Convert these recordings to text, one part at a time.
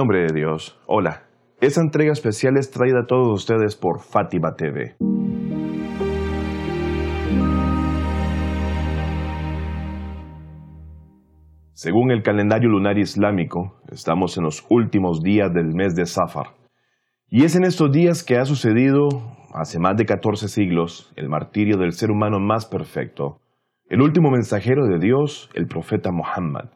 nombre de Dios, hola. Esta entrega especial es traída a todos ustedes por Fátima TV. Según el calendario lunar islámico, estamos en los últimos días del mes de Safar. Y es en estos días que ha sucedido, hace más de 14 siglos, el martirio del ser humano más perfecto, el último mensajero de Dios, el profeta Muhammad,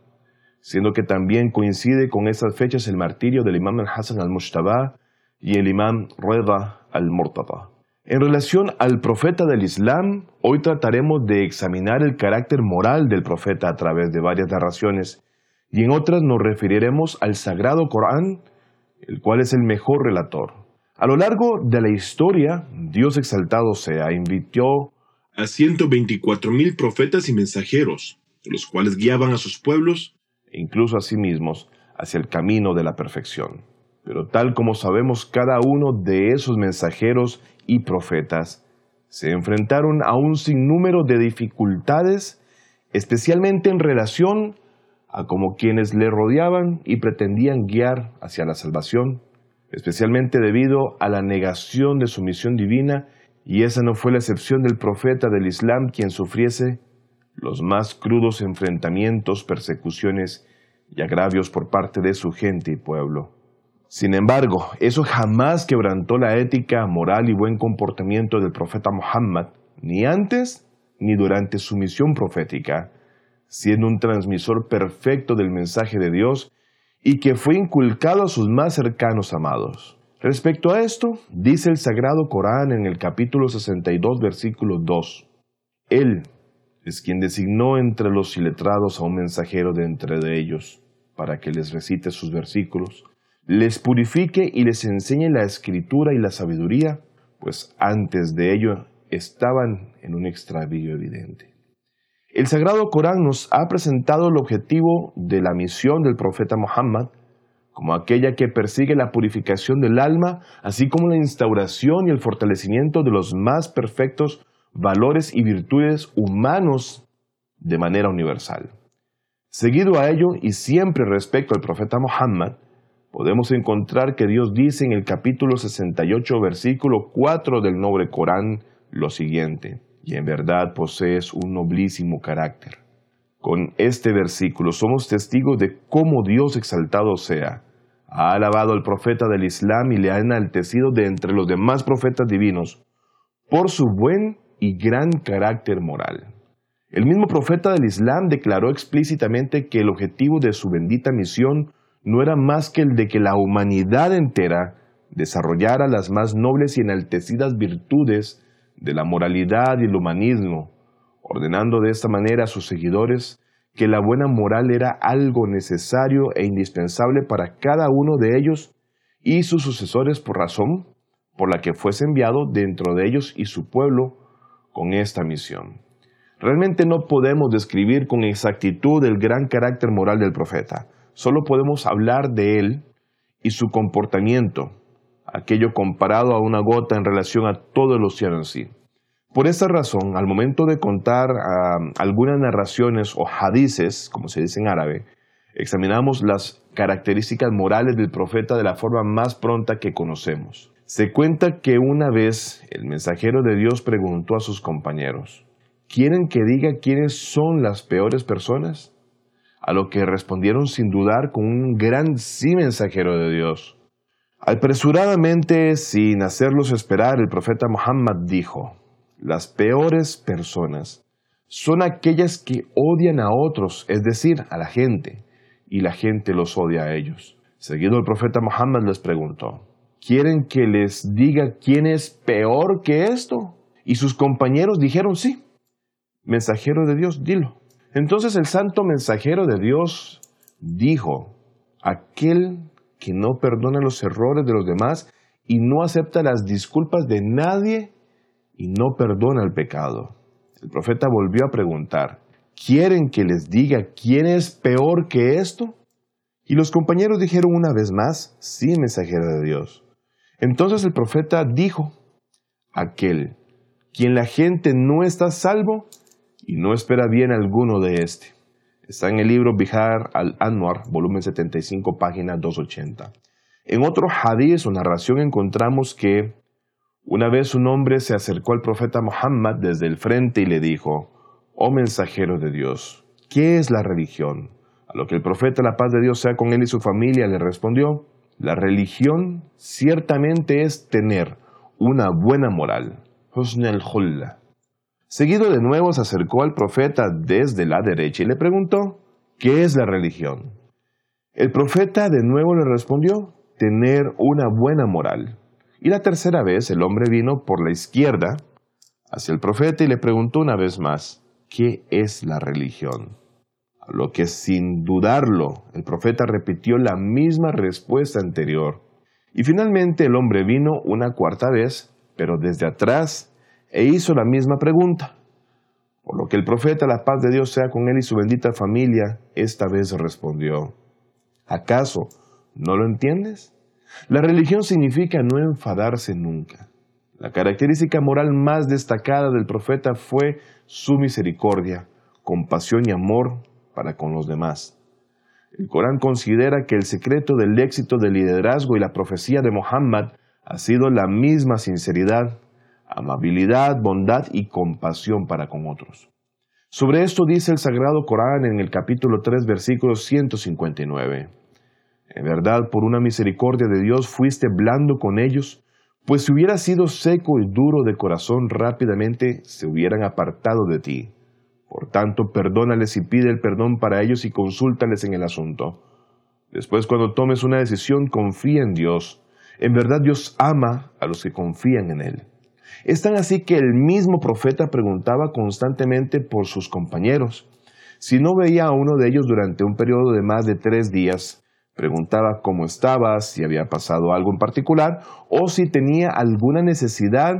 siendo que también coincide con esas fechas el martirio del imam al-Hassan al-Mushtabah y el imam Reda al-Murtada. En relación al profeta del Islam, hoy trataremos de examinar el carácter moral del profeta a través de varias narraciones y en otras nos referiremos al sagrado Corán, el cual es el mejor relator. A lo largo de la historia, Dios exaltado sea, invitó a 124 mil profetas y mensajeros, los cuales guiaban a sus pueblos incluso a sí mismos hacia el camino de la perfección. Pero tal como sabemos, cada uno de esos mensajeros y profetas se enfrentaron a un sinnúmero de dificultades, especialmente en relación a como quienes le rodeaban y pretendían guiar hacia la salvación, especialmente debido a la negación de su misión divina, y esa no fue la excepción del profeta del Islam quien sufriese los más crudos enfrentamientos, persecuciones y agravios por parte de su gente y pueblo. Sin embargo, eso jamás quebrantó la ética, moral y buen comportamiento del profeta Muhammad, ni antes ni durante su misión profética, siendo un transmisor perfecto del mensaje de Dios y que fue inculcado a sus más cercanos amados. Respecto a esto, dice el Sagrado Corán en el capítulo 62, versículo 2, Él es quien designó entre los iletrados a un mensajero de entre de ellos, para que les recite sus versículos, les purifique y les enseñe la escritura y la sabiduría, pues antes de ello estaban en un extravío evidente. El Sagrado Corán nos ha presentado el objetivo de la misión del profeta Muhammad como aquella que persigue la purificación del alma, así como la instauración y el fortalecimiento de los más perfectos valores y virtudes humanos de manera universal. Seguido a ello, y siempre respecto al profeta Muhammad, podemos encontrar que Dios dice en el capítulo 68, versículo 4 del noble Corán lo siguiente, y en verdad posees un noblísimo carácter. Con este versículo somos testigos de cómo Dios exaltado sea, ha alabado al profeta del Islam y le ha enaltecido de entre los demás profetas divinos por su buen y gran carácter moral. El mismo profeta del Islam declaró explícitamente que el objetivo de su bendita misión no era más que el de que la humanidad entera desarrollara las más nobles y enaltecidas virtudes de la moralidad y el humanismo, ordenando de esta manera a sus seguidores que la buena moral era algo necesario e indispensable para cada uno de ellos y sus sucesores por razón por la que fuese enviado dentro de ellos y su pueblo con esta misión. Realmente no podemos describir con exactitud el gran carácter moral del profeta, solo podemos hablar de él y su comportamiento, aquello comparado a una gota en relación a todo el océano en sí. Por esta razón, al momento de contar ah, algunas narraciones o hadices, como se dice en árabe, examinamos las características morales del profeta de la forma más pronta que conocemos. Se cuenta que una vez el mensajero de Dios preguntó a sus compañeros, ¿quieren que diga quiénes son las peores personas? a lo que respondieron sin dudar con un gran sí mensajero de Dios. Apresuradamente, sin hacerlos esperar, el profeta Muhammad dijo, las peores personas son aquellas que odian a otros, es decir, a la gente, y la gente los odia a ellos. Seguido el profeta Muhammad les preguntó, ¿quieren que les diga quién es peor que esto? Y sus compañeros dijeron, sí, mensajero de Dios, dilo. Entonces el santo mensajero de Dios dijo, aquel que no perdona los errores de los demás y no acepta las disculpas de nadie y no perdona el pecado. El profeta volvió a preguntar, ¿quieren que les diga quién es peor que esto? Y los compañeros dijeron una vez más, sí, mensajero de Dios. Entonces el profeta dijo, aquel quien la gente no está salvo y no espera bien alguno de éste. Está en el libro Bihar al-Anwar, volumen 75, página 280. En otro hadith o narración encontramos que una vez un hombre se acercó al profeta Muhammad desde el frente y le dijo, Oh mensajero de Dios, ¿qué es la religión? A lo que el profeta, la paz de Dios sea con él y su familia, le respondió, La religión ciertamente es tener una buena moral. Seguido de nuevo se acercó al profeta desde la derecha y le preguntó, ¿qué es la religión? El profeta de nuevo le respondió, tener una buena moral. Y la tercera vez el hombre vino por la izquierda hacia el profeta y le preguntó una vez más, ¿qué es la religión? Lo que sin dudarlo el profeta repitió la misma respuesta anterior. Y finalmente el hombre vino una cuarta vez, pero desde atrás e hizo la misma pregunta. Por lo que el profeta, la paz de Dios sea con él y su bendita familia, esta vez respondió, ¿acaso no lo entiendes? La religión significa no enfadarse nunca. La característica moral más destacada del profeta fue su misericordia, compasión y amor para con los demás. El Corán considera que el secreto del éxito del liderazgo y la profecía de Muhammad ha sido la misma sinceridad, amabilidad, bondad y compasión para con otros. Sobre esto dice el Sagrado Corán en el capítulo 3, versículo 159. En verdad, por una misericordia de Dios fuiste blando con ellos, pues si hubieras sido seco y duro de corazón rápidamente se hubieran apartado de ti. Por tanto, perdónales y pide el perdón para ellos y consúltales en el asunto. Después, cuando tomes una decisión, confía en Dios. En verdad Dios ama a los que confían en Él. Es tan así que el mismo profeta preguntaba constantemente por sus compañeros. Si no veía a uno de ellos durante un periodo de más de tres días, preguntaba cómo estaba, si había pasado algo en particular, o si tenía alguna necesidad,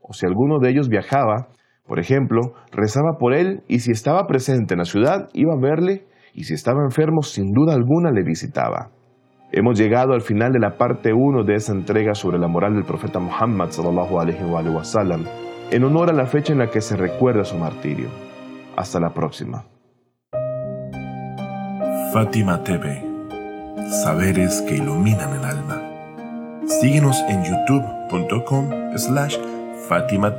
o si alguno de ellos viajaba. Por ejemplo, rezaba por él y si estaba presente en la ciudad, iba a verle, y si estaba enfermo, sin duda alguna le visitaba. Hemos llegado al final de la parte 1 de esa entrega sobre la moral del profeta Muhammad sallallahu alaihi wa sallam, en honor a la fecha en la que se recuerda su martirio. Hasta la próxima. Fátima TV. Saberes que iluminan el alma. Síguenos en youtube.com slash Fátima